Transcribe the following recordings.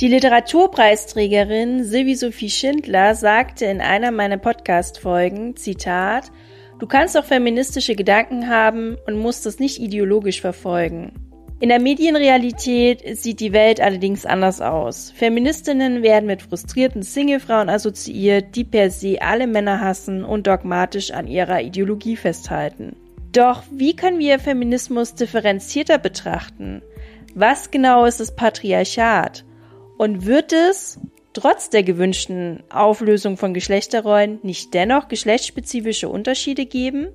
Die Literaturpreisträgerin Sylvie Sophie Schindler sagte in einer meiner Podcast-Folgen, Zitat, Du kannst auch feministische Gedanken haben und musst es nicht ideologisch verfolgen. In der Medienrealität sieht die Welt allerdings anders aus. Feministinnen werden mit frustrierten Singlefrauen assoziiert, die per se alle Männer hassen und dogmatisch an ihrer Ideologie festhalten. Doch wie können wir Feminismus differenzierter betrachten? Was genau ist das Patriarchat? Und wird es, trotz der gewünschten Auflösung von Geschlechterrollen, nicht dennoch geschlechtsspezifische Unterschiede geben?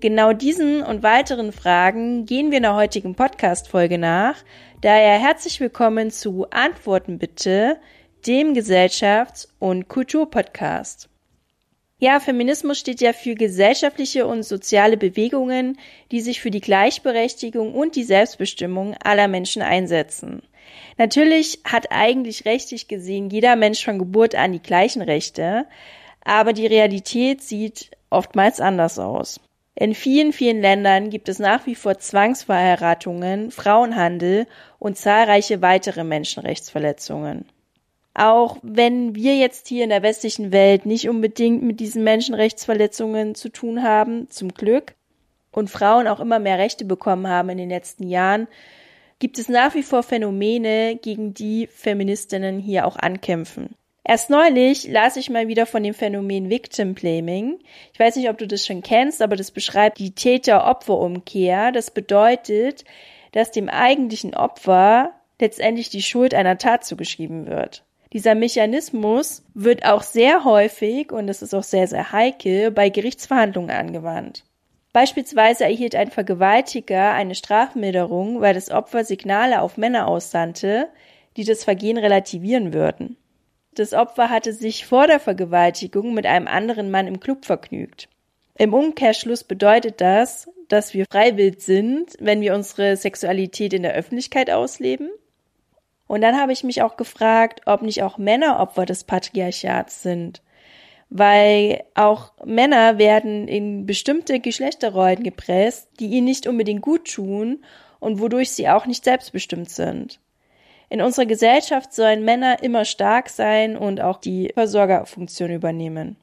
Genau diesen und weiteren Fragen gehen wir in der heutigen Podcast-Folge nach. Daher herzlich willkommen zu Antworten bitte, dem Gesellschafts- und Kulturpodcast. Ja, Feminismus steht ja für gesellschaftliche und soziale Bewegungen, die sich für die Gleichberechtigung und die Selbstbestimmung aller Menschen einsetzen. Natürlich hat eigentlich rechtlich gesehen jeder Mensch von Geburt an die gleichen Rechte, aber die Realität sieht oftmals anders aus. In vielen, vielen Ländern gibt es nach wie vor Zwangsverheiratungen, Frauenhandel und zahlreiche weitere Menschenrechtsverletzungen. Auch wenn wir jetzt hier in der westlichen Welt nicht unbedingt mit diesen Menschenrechtsverletzungen zu tun haben, zum Glück, und Frauen auch immer mehr Rechte bekommen haben in den letzten Jahren, gibt es nach wie vor Phänomene, gegen die Feministinnen hier auch ankämpfen. Erst neulich las ich mal wieder von dem Phänomen Victim Blaming. Ich weiß nicht, ob du das schon kennst, aber das beschreibt die Täter-Opfer-Umkehr. Das bedeutet, dass dem eigentlichen Opfer letztendlich die Schuld einer Tat zugeschrieben wird. Dieser Mechanismus wird auch sehr häufig, und das ist auch sehr, sehr heikel, bei Gerichtsverhandlungen angewandt. Beispielsweise erhielt ein Vergewaltiger eine Strafmilderung, weil das Opfer Signale auf Männer aussandte, die das Vergehen relativieren würden. Das Opfer hatte sich vor der Vergewaltigung mit einem anderen Mann im Club vergnügt. Im Umkehrschluss bedeutet das, dass wir freiwillig sind, wenn wir unsere Sexualität in der Öffentlichkeit ausleben. Und dann habe ich mich auch gefragt, ob nicht auch Männer Opfer des Patriarchats sind weil auch Männer werden in bestimmte Geschlechterrollen gepresst, die ihnen nicht unbedingt gut tun und wodurch sie auch nicht selbstbestimmt sind. In unserer Gesellschaft sollen Männer immer stark sein und auch die Versorgerfunktion übernehmen.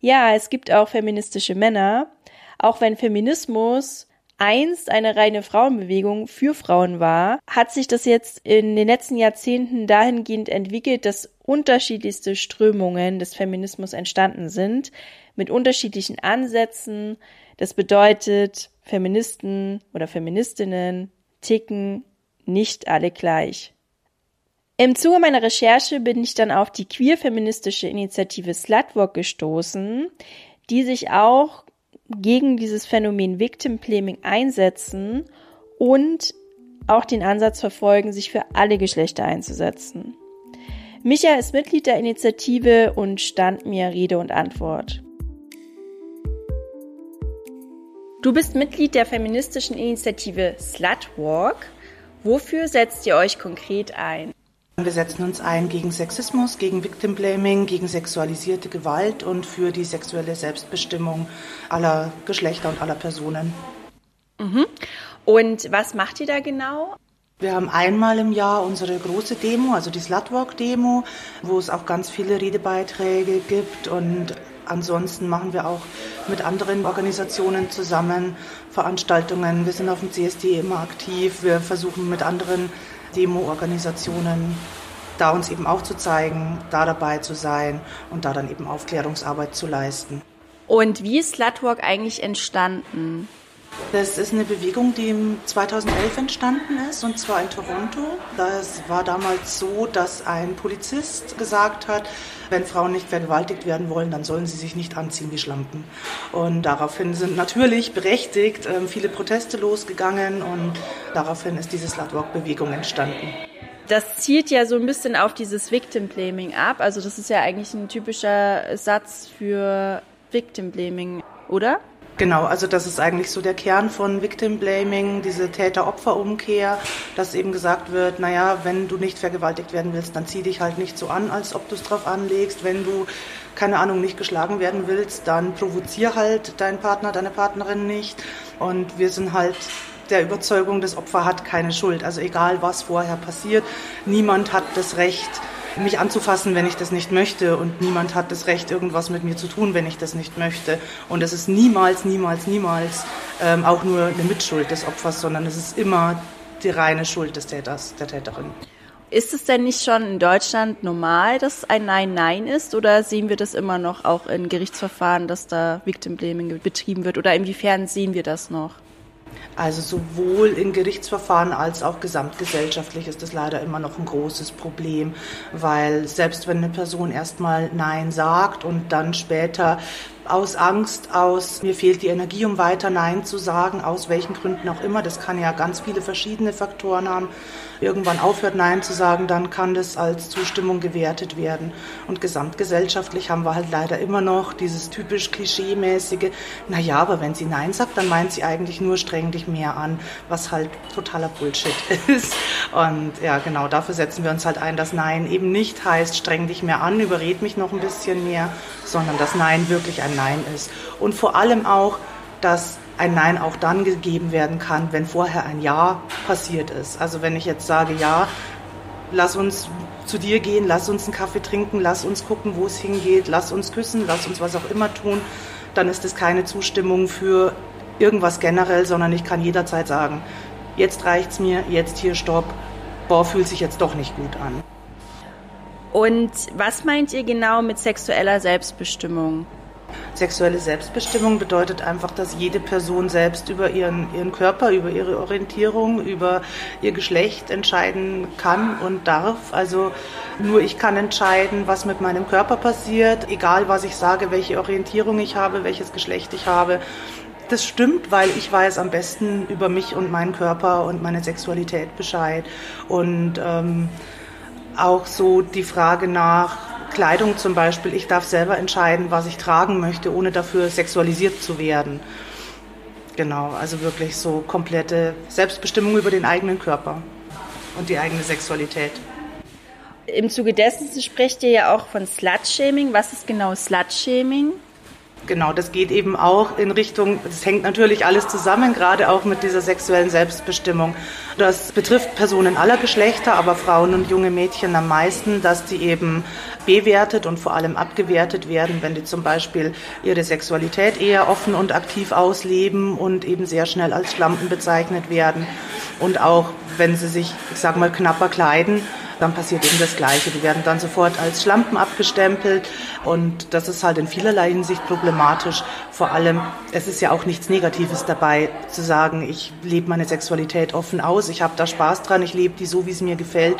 Ja, es gibt auch feministische Männer, auch wenn Feminismus einst eine reine Frauenbewegung für Frauen war, hat sich das jetzt in den letzten Jahrzehnten dahingehend entwickelt, dass unterschiedlichste Strömungen des Feminismus entstanden sind, mit unterschiedlichen Ansätzen. Das bedeutet, Feministen oder Feministinnen ticken nicht alle gleich. Im Zuge meiner Recherche bin ich dann auf die queer-feministische Initiative Slutwalk gestoßen, die sich auch gegen dieses Phänomen Victim Blaming einsetzen und auch den Ansatz verfolgen, sich für alle Geschlechter einzusetzen. Micha ist Mitglied der Initiative und stand mir Rede und Antwort. Du bist Mitglied der feministischen Initiative Slutwalk. Wofür setzt ihr euch konkret ein? Wir setzen uns ein gegen Sexismus, gegen Victim Blaming, gegen sexualisierte Gewalt und für die sexuelle Selbstbestimmung aller Geschlechter und aller Personen. Mhm. Und was macht ihr da genau? Wir haben einmal im Jahr unsere große Demo, also die Slutwalk-Demo, wo es auch ganz viele Redebeiträge gibt und ansonsten machen wir auch mit anderen Organisationen zusammen Veranstaltungen. Wir sind auf dem CSD immer aktiv. Wir versuchen mit anderen Demo-Organisationen da uns eben auch zu zeigen, da dabei zu sein und da dann eben Aufklärungsarbeit zu leisten. Und wie ist Slutwalk eigentlich entstanden? Das ist eine Bewegung, die 2011 entstanden ist, und zwar in Toronto. Das war damals so, dass ein Polizist gesagt hat, wenn Frauen nicht vergewaltigt werden wollen, dann sollen sie sich nicht anziehen wie Schlampen. Und daraufhin sind natürlich berechtigt ähm, viele Proteste losgegangen und daraufhin ist diese Slutwalk-Bewegung entstanden. Das zielt ja so ein bisschen auf dieses Victim Blaming ab. Also das ist ja eigentlich ein typischer Satz für Victim Blaming, oder? Genau, also das ist eigentlich so der Kern von Victim Blaming, diese Täter-Opfer-Umkehr, dass eben gesagt wird, naja, wenn du nicht vergewaltigt werden willst, dann zieh dich halt nicht so an, als ob du es drauf anlegst. Wenn du, keine Ahnung, nicht geschlagen werden willst, dann provozier halt deinen Partner, deine Partnerin nicht. Und wir sind halt der Überzeugung, das Opfer hat keine Schuld. Also egal, was vorher passiert, niemand hat das Recht, mich anzufassen, wenn ich das nicht möchte. Und niemand hat das Recht, irgendwas mit mir zu tun, wenn ich das nicht möchte. Und es ist niemals, niemals, niemals ähm, auch nur eine Mitschuld des Opfers, sondern es ist immer die reine Schuld des Täters, der Täterin. Ist es denn nicht schon in Deutschland normal, dass ein Nein Nein ist? Oder sehen wir das immer noch auch in Gerichtsverfahren, dass da Victim Blaming betrieben wird? Oder inwiefern sehen wir das noch? Also sowohl in Gerichtsverfahren als auch gesamtgesellschaftlich ist das leider immer noch ein großes Problem, weil selbst wenn eine Person erstmal Nein sagt und dann später aus Angst, aus mir fehlt die Energie, um weiter Nein zu sagen, aus welchen Gründen auch immer, das kann ja ganz viele verschiedene Faktoren haben, irgendwann aufhört, Nein zu sagen, dann kann das als Zustimmung gewertet werden. Und gesamtgesellschaftlich haben wir halt leider immer noch dieses typisch klischeemäßige, naja, aber wenn sie Nein sagt, dann meint sie eigentlich nur streng dich mehr an, was halt totaler Bullshit ist. Und ja, genau, dafür setzen wir uns halt ein, dass Nein eben nicht heißt, streng dich mehr an, überred mich noch ein bisschen mehr, sondern dass Nein wirklich ein Nein ist. Und vor allem auch, dass ein Nein auch dann gegeben werden kann, wenn vorher ein Ja passiert ist. Also wenn ich jetzt sage, ja, lass uns zu dir gehen, lass uns einen Kaffee trinken, lass uns gucken, wo es hingeht, lass uns küssen, lass uns was auch immer tun, dann ist es keine Zustimmung für irgendwas generell, sondern ich kann jederzeit sagen, jetzt reicht's mir, jetzt hier Stopp, boah, fühlt sich jetzt doch nicht gut an. Und was meint ihr genau mit sexueller Selbstbestimmung? Sexuelle Selbstbestimmung bedeutet einfach, dass jede Person selbst über ihren, ihren Körper, über ihre Orientierung, über ihr Geschlecht entscheiden kann und darf. Also nur ich kann entscheiden, was mit meinem Körper passiert, egal was ich sage, welche Orientierung ich habe, welches Geschlecht ich habe. Das stimmt, weil ich weiß am besten über mich und meinen Körper und meine Sexualität Bescheid. Und ähm, auch so die Frage nach, Kleidung zum Beispiel, ich darf selber entscheiden, was ich tragen möchte, ohne dafür sexualisiert zu werden. Genau, also wirklich so komplette Selbstbestimmung über den eigenen Körper und die eigene Sexualität. Im Zuge dessen sprecht ihr ja auch von Slut-Shaming. Was ist genau Slut-Shaming? Genau, das geht eben auch in Richtung, das hängt natürlich alles zusammen, gerade auch mit dieser sexuellen Selbstbestimmung. Das betrifft Personen aller Geschlechter, aber Frauen und junge Mädchen am meisten, dass die eben bewertet und vor allem abgewertet werden, wenn die zum Beispiel ihre Sexualität eher offen und aktiv ausleben und eben sehr schnell als Schlampen bezeichnet werden. Und auch wenn sie sich, ich sag mal, knapper kleiden, dann passiert eben das Gleiche. Die werden dann sofort als Schlampen abgestempelt und das ist halt in vielerlei Hinsicht problematisch. Vor allem, es ist ja auch nichts Negatives dabei, zu sagen, ich lebe meine Sexualität offen aus, ich habe da Spaß dran, ich lebe die so, wie es mir gefällt.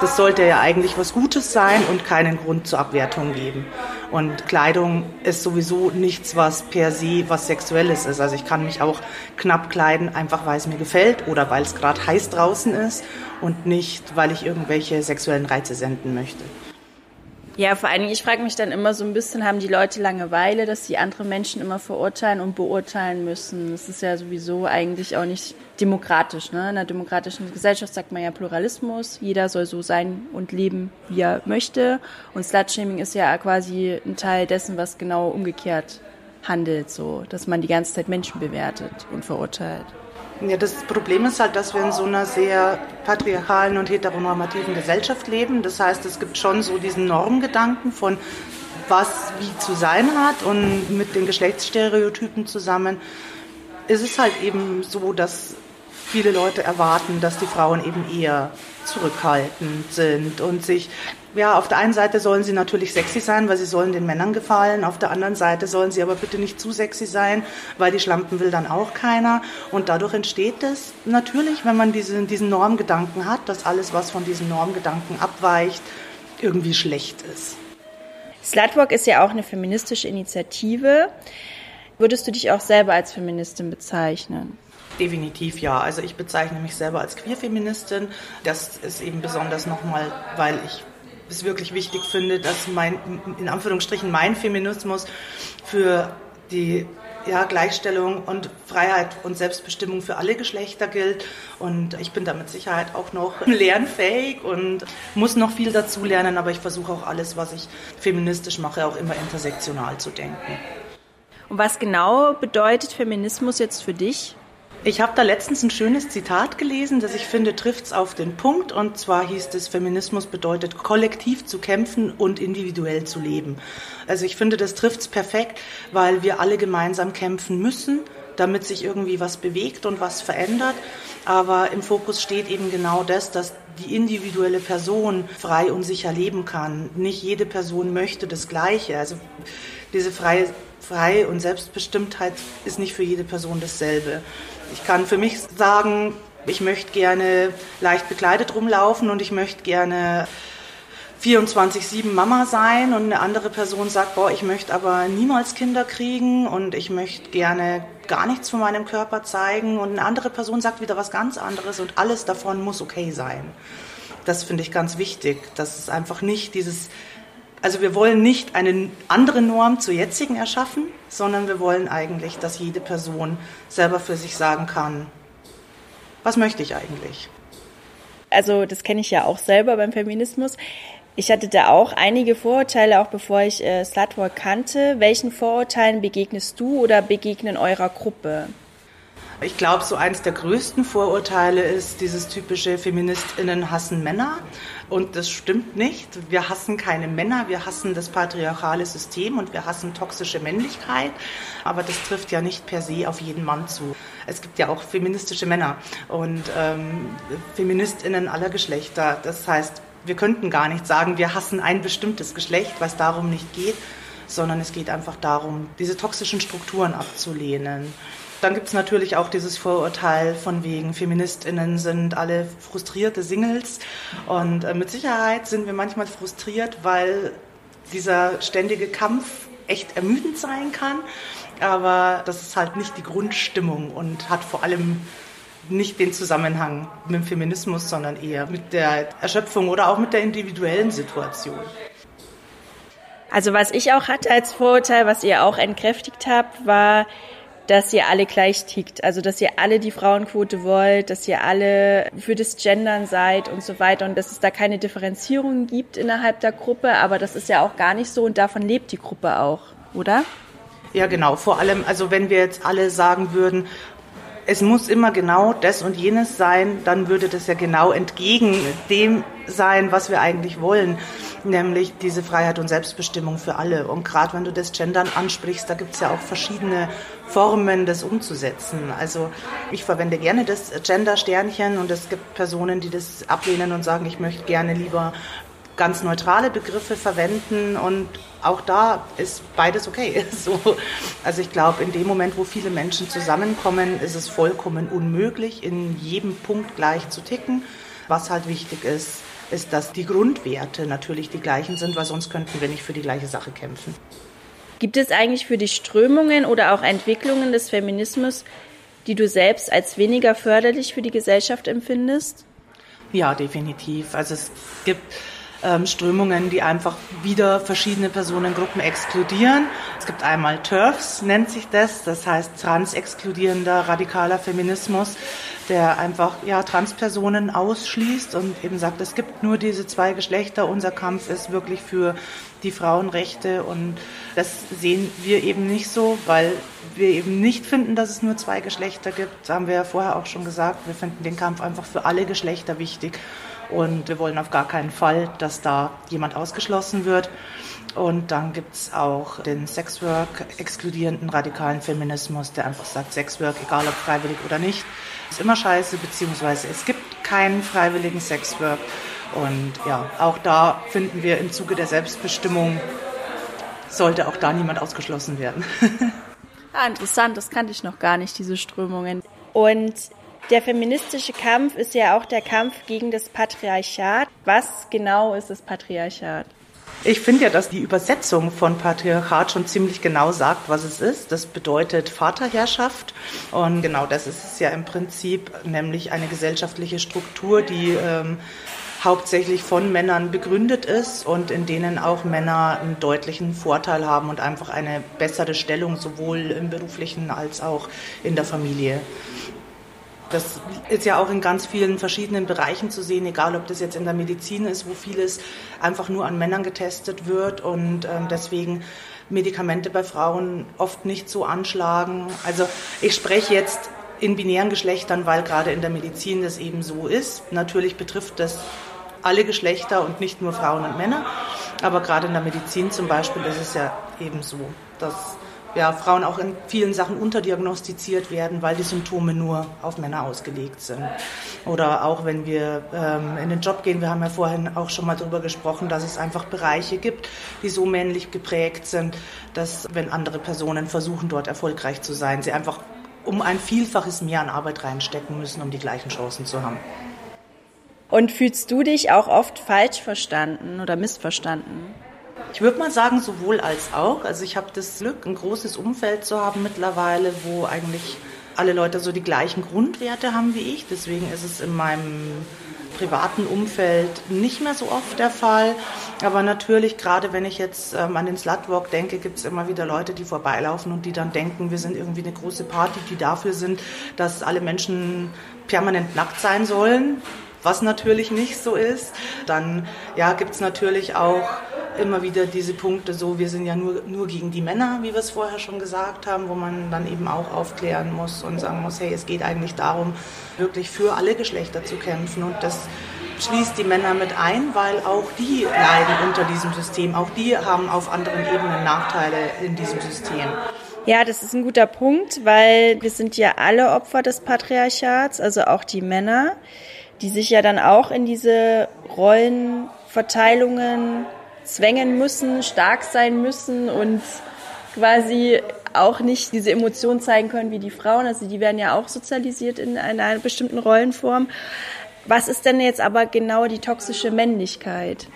Das sollte ja eigentlich was Gutes sein und keinen Grund zur Abwertung geben. Und Kleidung ist sowieso nichts, was per se was Sexuelles ist. Also ich kann mich auch knapp kleiden, einfach weil es mir gefällt oder weil es gerade heiß draußen ist und nicht, weil ich irgendwelche sexuellen Reize senden möchte. Ja, vor allen Dingen, ich frage mich dann immer so ein bisschen, haben die Leute Langeweile, dass sie andere Menschen immer verurteilen und beurteilen müssen? Das ist ja sowieso eigentlich auch nicht demokratisch. Ne? In einer demokratischen Gesellschaft sagt man ja Pluralismus. Jeder soll so sein und leben, wie er möchte. Und Slutshaming ist ja quasi ein Teil dessen, was genau umgekehrt handelt, so, dass man die ganze Zeit Menschen bewertet und verurteilt. Ja, das Problem ist halt, dass wir in so einer sehr patriarchalen und heteronormativen Gesellschaft leben. Das heißt, es gibt schon so diesen Normgedanken von was wie zu sein hat und mit den Geschlechtsstereotypen zusammen ist es halt eben so, dass viele Leute erwarten, dass die Frauen eben eher zurückhaltend sind und sich ja, auf der einen Seite sollen sie natürlich sexy sein, weil sie sollen den Männern gefallen. Auf der anderen Seite sollen sie aber bitte nicht zu sexy sein, weil die Schlampen will dann auch keiner. Und dadurch entsteht es natürlich, wenn man diesen, diesen Normgedanken hat, dass alles, was von diesen Normgedanken abweicht, irgendwie schlecht ist. Slutwalk ist ja auch eine feministische Initiative. Würdest du dich auch selber als Feministin bezeichnen? Definitiv ja. Also ich bezeichne mich selber als Queerfeministin. Das ist eben besonders nochmal, weil ich es wirklich wichtig finde, dass mein, in Anführungsstrichen, mein Feminismus für die ja, Gleichstellung und Freiheit und Selbstbestimmung für alle Geschlechter gilt. Und ich bin da mit Sicherheit auch noch lernfähig und muss noch viel dazu lernen, aber ich versuche auch alles, was ich feministisch mache, auch immer intersektional zu denken. Und was genau bedeutet Feminismus jetzt für dich? Ich habe da letztens ein schönes Zitat gelesen, das ich finde, trifft es auf den Punkt. Und zwar hieß es, Feminismus bedeutet, kollektiv zu kämpfen und individuell zu leben. Also ich finde, das trifft es perfekt, weil wir alle gemeinsam kämpfen müssen, damit sich irgendwie was bewegt und was verändert. Aber im Fokus steht eben genau das, dass die individuelle Person frei und sicher leben kann. Nicht jede Person möchte das Gleiche. Also diese freie frei und Selbstbestimmtheit ist nicht für jede Person dasselbe. Ich kann für mich sagen, ich möchte gerne leicht bekleidet rumlaufen und ich möchte gerne 24-7 Mama sein und eine andere Person sagt, boah, ich möchte aber niemals Kinder kriegen und ich möchte gerne gar nichts von meinem Körper zeigen und eine andere Person sagt wieder was ganz anderes und alles davon muss okay sein. Das finde ich ganz wichtig, dass es einfach nicht dieses also wir wollen nicht eine andere Norm zur jetzigen erschaffen, sondern wir wollen eigentlich, dass jede Person selber für sich sagen kann, was möchte ich eigentlich? Also das kenne ich ja auch selber beim Feminismus. Ich hatte da auch einige Vorurteile, auch bevor ich äh, Slutwalk kannte. Welchen Vorurteilen begegnest du oder begegnen eurer Gruppe? Ich glaube, so eins der größten Vorurteile ist dieses typische Feministinnen hassen Männer. Und das stimmt nicht. Wir hassen keine Männer, wir hassen das patriarchale System und wir hassen toxische Männlichkeit. Aber das trifft ja nicht per se auf jeden Mann zu. Es gibt ja auch feministische Männer und ähm, Feministinnen aller Geschlechter. Das heißt, wir könnten gar nicht sagen, wir hassen ein bestimmtes Geschlecht, was darum nicht geht, sondern es geht einfach darum, diese toxischen Strukturen abzulehnen. Dann gibt es natürlich auch dieses Vorurteil von wegen, Feministinnen sind alle frustrierte Singles. Und äh, mit Sicherheit sind wir manchmal frustriert, weil dieser ständige Kampf echt ermüdend sein kann. Aber das ist halt nicht die Grundstimmung und hat vor allem nicht den Zusammenhang mit dem Feminismus, sondern eher mit der Erschöpfung oder auch mit der individuellen Situation. Also was ich auch hatte als Vorurteil, was ihr auch entkräftigt habt, war, dass ihr alle gleich tickt. Also, dass ihr alle die Frauenquote wollt, dass ihr alle für das Gendern seid und so weiter und dass es da keine Differenzierung gibt innerhalb der Gruppe. Aber das ist ja auch gar nicht so und davon lebt die Gruppe auch, oder? Ja, genau. Vor allem, also wenn wir jetzt alle sagen würden, es muss immer genau das und jenes sein, dann würde das ja genau entgegen dem sein, was wir eigentlich wollen nämlich diese Freiheit und Selbstbestimmung für alle. Und gerade wenn du das Gendern ansprichst, da gibt es ja auch verschiedene Formen, das umzusetzen. Also ich verwende gerne das Gender-Sternchen und es gibt Personen, die das ablehnen und sagen, ich möchte gerne lieber ganz neutrale Begriffe verwenden und auch da ist beides okay. So, also ich glaube, in dem Moment, wo viele Menschen zusammenkommen, ist es vollkommen unmöglich, in jedem Punkt gleich zu ticken. Was halt wichtig ist, ist, dass die Grundwerte natürlich die gleichen sind, weil sonst könnten wir nicht für die gleiche Sache kämpfen. Gibt es eigentlich für die Strömungen oder auch Entwicklungen des Feminismus, die du selbst als weniger förderlich für die Gesellschaft empfindest? Ja, definitiv. Also es gibt ähm, Strömungen, die einfach wieder verschiedene Personengruppen exkludieren. Es gibt einmal TERFs, nennt sich das, das heißt trans-exkludierender radikaler Feminismus der einfach ja, Transpersonen ausschließt und eben sagt, es gibt nur diese zwei Geschlechter, unser Kampf ist wirklich für die Frauenrechte und das sehen wir eben nicht so, weil wir eben nicht finden, dass es nur zwei Geschlechter gibt. Das haben wir ja vorher auch schon gesagt. Wir finden den Kampf einfach für alle Geschlechter wichtig und wir wollen auf gar keinen Fall, dass da jemand ausgeschlossen wird. Und dann gibt es auch den Sexwork exkludierenden radikalen Feminismus, der einfach sagt, Sexwork, egal ob freiwillig oder nicht, ist immer scheiße, beziehungsweise es gibt keinen freiwilligen Sexwork. Und ja, auch da finden wir im Zuge der Selbstbestimmung, sollte auch da niemand ausgeschlossen werden. ah, interessant, das kannte ich noch gar nicht, diese Strömungen. Und der feministische Kampf ist ja auch der Kampf gegen das Patriarchat. Was genau ist das Patriarchat? Ich finde ja, dass die Übersetzung von Patriarchat schon ziemlich genau sagt, was es ist. Das bedeutet Vaterherrschaft. Und genau das ist es ja im Prinzip, nämlich eine gesellschaftliche Struktur, die ähm, hauptsächlich von Männern begründet ist und in denen auch Männer einen deutlichen Vorteil haben und einfach eine bessere Stellung sowohl im beruflichen als auch in der Familie. Das ist ja auch in ganz vielen verschiedenen Bereichen zu sehen, egal ob das jetzt in der Medizin ist, wo vieles einfach nur an Männern getestet wird und ähm, deswegen Medikamente bei Frauen oft nicht so anschlagen. Also ich spreche jetzt in binären Geschlechtern, weil gerade in der Medizin das eben so ist. Natürlich betrifft das alle Geschlechter und nicht nur Frauen und Männer. Aber gerade in der Medizin zum Beispiel ist es ja eben so, dass ja, Frauen auch in vielen Sachen unterdiagnostiziert werden, weil die Symptome nur auf Männer ausgelegt sind. Oder auch wenn wir ähm, in den Job gehen, wir haben ja vorhin auch schon mal darüber gesprochen, dass es einfach Bereiche gibt, die so männlich geprägt sind, dass wenn andere Personen versuchen, dort erfolgreich zu sein, sie einfach um ein Vielfaches mehr an Arbeit reinstecken müssen, um die gleichen Chancen zu haben. Und fühlst du dich auch oft falsch verstanden oder missverstanden? Ich würde mal sagen, sowohl als auch. Also ich habe das Glück, ein großes Umfeld zu haben mittlerweile, wo eigentlich alle Leute so die gleichen Grundwerte haben wie ich. Deswegen ist es in meinem privaten Umfeld nicht mehr so oft der Fall. Aber natürlich, gerade wenn ich jetzt ähm, an den Slutwalk denke, gibt es immer wieder Leute, die vorbeilaufen und die dann denken, wir sind irgendwie eine große Party, die dafür sind, dass alle Menschen permanent nackt sein sollen, was natürlich nicht so ist. Dann ja, gibt es natürlich auch immer wieder diese Punkte so, wir sind ja nur, nur gegen die Männer, wie wir es vorher schon gesagt haben, wo man dann eben auch aufklären muss und sagen muss, hey, es geht eigentlich darum, wirklich für alle Geschlechter zu kämpfen und das schließt die Männer mit ein, weil auch die leiden unter diesem System, auch die haben auf anderen Ebenen Nachteile in diesem System. Ja, das ist ein guter Punkt, weil wir sind ja alle Opfer des Patriarchats, also auch die Männer, die sich ja dann auch in diese Rollenverteilungen zwängen müssen, stark sein müssen und quasi auch nicht diese Emotionen zeigen können wie die Frauen. Also die werden ja auch sozialisiert in einer bestimmten Rollenform. Was ist denn jetzt aber genau die toxische Männlichkeit?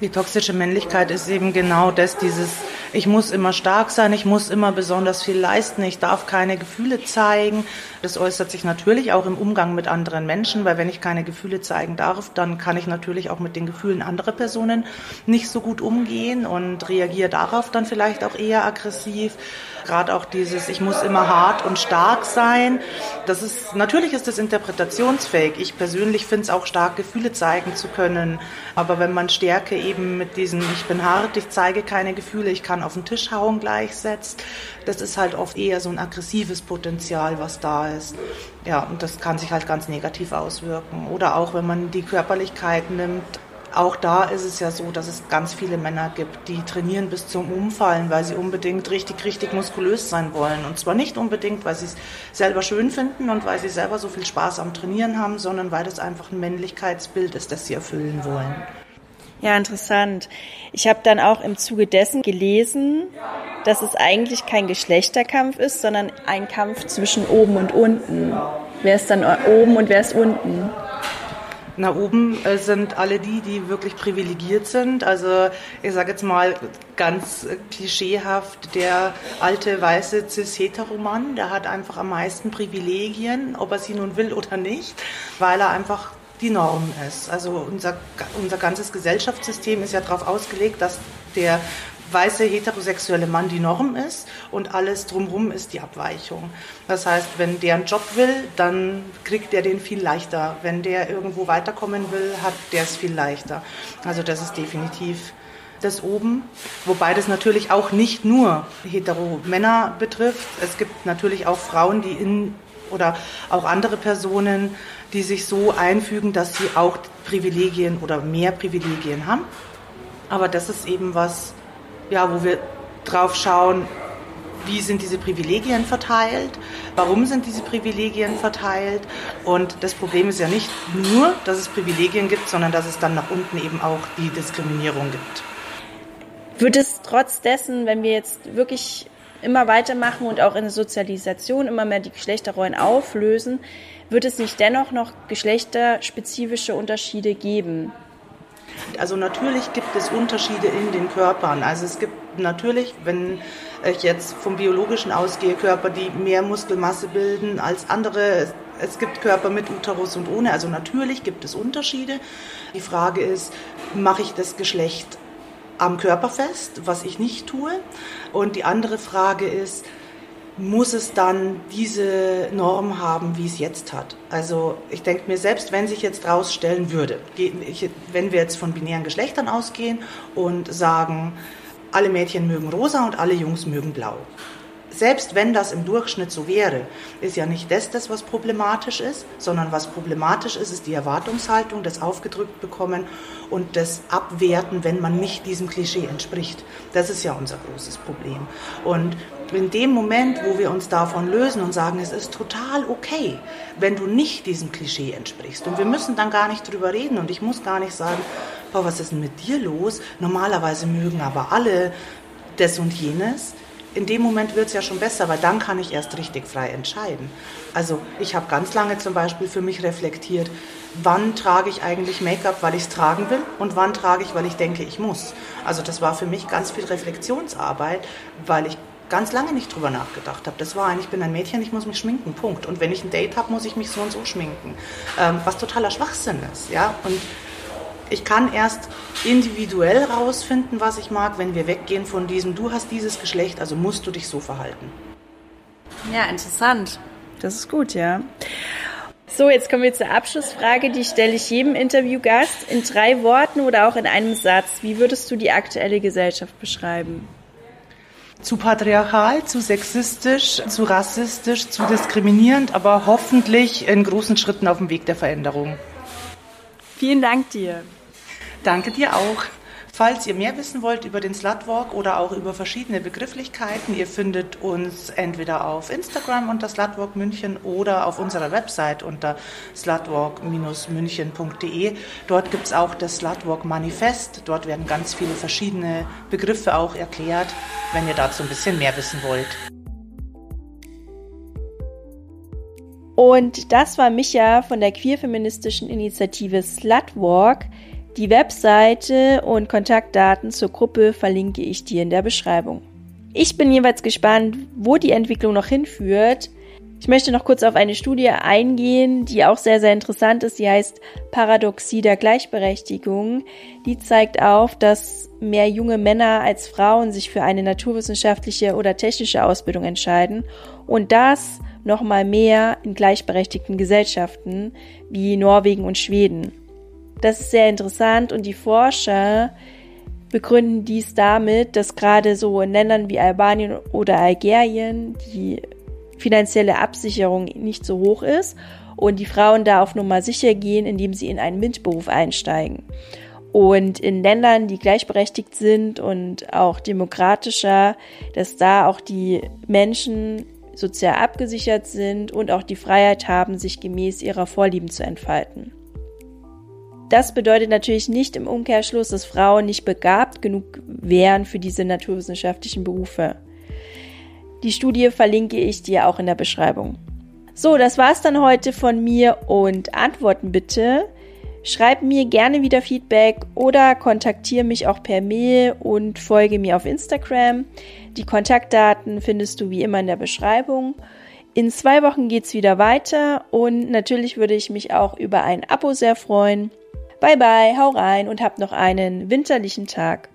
Die toxische Männlichkeit ist eben genau das, dieses, ich muss immer stark sein, ich muss immer besonders viel leisten, ich darf keine Gefühle zeigen. Das äußert sich natürlich auch im Umgang mit anderen Menschen, weil wenn ich keine Gefühle zeigen darf, dann kann ich natürlich auch mit den Gefühlen anderer Personen nicht so gut umgehen und reagiere darauf dann vielleicht auch eher aggressiv. Gerade auch dieses, ich muss immer hart und stark sein. Das ist, natürlich ist das interpretationsfähig. Ich persönlich finde es auch stark, Gefühle zeigen zu können. Aber wenn man Stärke eben mit diesem, ich bin hart, ich zeige keine Gefühle, ich kann auf den Tisch hauen gleichsetzt, das ist halt oft eher so ein aggressives Potenzial, was da ist. Ja, und das kann sich halt ganz negativ auswirken. Oder auch, wenn man die Körperlichkeit nimmt, auch da ist es ja so, dass es ganz viele Männer gibt, die trainieren bis zum Umfallen, weil sie unbedingt richtig, richtig muskulös sein wollen. Und zwar nicht unbedingt, weil sie es selber schön finden und weil sie selber so viel Spaß am Trainieren haben, sondern weil das einfach ein Männlichkeitsbild ist, das sie erfüllen wollen. Ja, interessant. Ich habe dann auch im Zuge dessen gelesen, dass es eigentlich kein Geschlechterkampf ist, sondern ein Kampf zwischen oben und unten. Wer ist dann oben und wer ist unten? Na, oben äh, sind alle die, die wirklich privilegiert sind. Also ich sage jetzt mal ganz äh, klischeehaft, der alte weiße cis-heteromann, der hat einfach am meisten Privilegien, ob er sie nun will oder nicht, weil er einfach die Norm ist. Also unser, unser ganzes Gesellschaftssystem ist ja darauf ausgelegt, dass der weiße heterosexuelle Mann die Norm ist und alles drumherum ist die Abweichung. Das heißt, wenn der einen Job will, dann kriegt der den viel leichter. Wenn der irgendwo weiterkommen will, hat der es viel leichter. Also das ist definitiv das oben, wobei das natürlich auch nicht nur hetero Männer betrifft. Es gibt natürlich auch Frauen, die in oder auch andere Personen, die sich so einfügen, dass sie auch Privilegien oder mehr Privilegien haben. Aber das ist eben was, ja, wo wir drauf schauen, wie sind diese Privilegien verteilt, warum sind diese Privilegien verteilt. Und das Problem ist ja nicht nur, dass es Privilegien gibt, sondern dass es dann nach unten eben auch die Diskriminierung gibt. Wird es trotz dessen, wenn wir jetzt wirklich immer weitermachen und auch in der Sozialisation immer mehr die Geschlechterrollen auflösen, wird es nicht dennoch noch geschlechterspezifische Unterschiede geben? Also natürlich gibt es Unterschiede in den Körpern. Also es gibt natürlich, wenn ich jetzt vom biologischen ausgehe, Körper, die mehr Muskelmasse bilden als andere. Es gibt Körper mit Uterus und ohne. Also natürlich gibt es Unterschiede. Die Frage ist, mache ich das Geschlecht am Körper fest, was ich nicht tue? Und die andere Frage ist, muss es dann diese Norm haben, wie es jetzt hat. Also ich denke mir, selbst wenn sich jetzt rausstellen würde, wenn wir jetzt von binären Geschlechtern ausgehen und sagen, alle Mädchen mögen rosa und alle Jungs mögen blau. selbst wenn das im Durchschnitt so wäre, ist ja nicht das, das was problematisch ist, sondern was problematisch ist, ist die Erwartungshaltung, das aufgedrückt bekommen und das Abwerten, wenn man nicht diesem Klischee entspricht. Das ist ja unser großes Problem. Und in dem Moment, wo wir uns davon lösen und sagen, es ist total okay, wenn du nicht diesem Klischee entsprichst. Und wir müssen dann gar nicht drüber reden und ich muss gar nicht sagen, boah, was ist denn mit dir los? Normalerweise mögen aber alle das und jenes in dem Moment wird es ja schon besser, weil dann kann ich erst richtig frei entscheiden. Also ich habe ganz lange zum Beispiel für mich reflektiert, wann trage ich eigentlich Make-up, weil ich es tragen will und wann trage ich, weil ich denke, ich muss. Also das war für mich ganz viel Reflexionsarbeit, weil ich ganz lange nicht drüber nachgedacht habe. Das war ein, ich bin ein Mädchen, ich muss mich schminken, Punkt. Und wenn ich ein Date habe, muss ich mich so und so schminken. Ähm, was totaler Schwachsinn ist, ja. Und ich kann erst individuell rausfinden, was ich mag, wenn wir weggehen von diesem, du hast dieses Geschlecht, also musst du dich so verhalten. Ja, interessant. Das ist gut, ja. So, jetzt kommen wir zur Abschlussfrage, die stelle ich jedem Interviewgast in drei Worten oder auch in einem Satz. Wie würdest du die aktuelle Gesellschaft beschreiben? Zu patriarchal, zu sexistisch, zu rassistisch, zu diskriminierend, aber hoffentlich in großen Schritten auf dem Weg der Veränderung. Vielen Dank dir. Danke dir auch. Falls ihr mehr wissen wollt über den Slutwalk oder auch über verschiedene Begrifflichkeiten, ihr findet uns entweder auf Instagram unter Slutwalk München oder auf unserer Website unter slutwalk-münchen.de. Dort gibt es auch das Slutwalk Manifest. Dort werden ganz viele verschiedene Begriffe auch erklärt, wenn ihr dazu ein bisschen mehr wissen wollt. Und das war Micha von der queerfeministischen Initiative Slutwalk. Die Webseite und Kontaktdaten zur Gruppe verlinke ich dir in der Beschreibung. Ich bin jeweils gespannt, wo die Entwicklung noch hinführt. Ich möchte noch kurz auf eine Studie eingehen, die auch sehr, sehr interessant ist. Die heißt Paradoxie der Gleichberechtigung. Die zeigt auf, dass mehr junge Männer als Frauen sich für eine naturwissenschaftliche oder technische Ausbildung entscheiden. Und das nochmal mehr in gleichberechtigten Gesellschaften wie Norwegen und Schweden. Das ist sehr interessant und die Forscher begründen dies damit, dass gerade so in Ländern wie Albanien oder Algerien die finanzielle Absicherung nicht so hoch ist und die Frauen da auf Nummer sicher gehen, indem sie in einen MINT-Beruf einsteigen. Und in Ländern, die gleichberechtigt sind und auch demokratischer, dass da auch die Menschen sozial abgesichert sind und auch die Freiheit haben, sich gemäß ihrer Vorlieben zu entfalten. Das bedeutet natürlich nicht im Umkehrschluss, dass Frauen nicht begabt genug wären für diese naturwissenschaftlichen Berufe. Die Studie verlinke ich dir auch in der Beschreibung. So, das war's dann heute von mir und Antworten bitte. Schreib mir gerne wieder Feedback oder kontaktiere mich auch per Mail und folge mir auf Instagram. Die Kontaktdaten findest du wie immer in der Beschreibung. In zwei Wochen geht's wieder weiter und natürlich würde ich mich auch über ein Abo sehr freuen. Bye bye, hau rein und hab noch einen winterlichen Tag.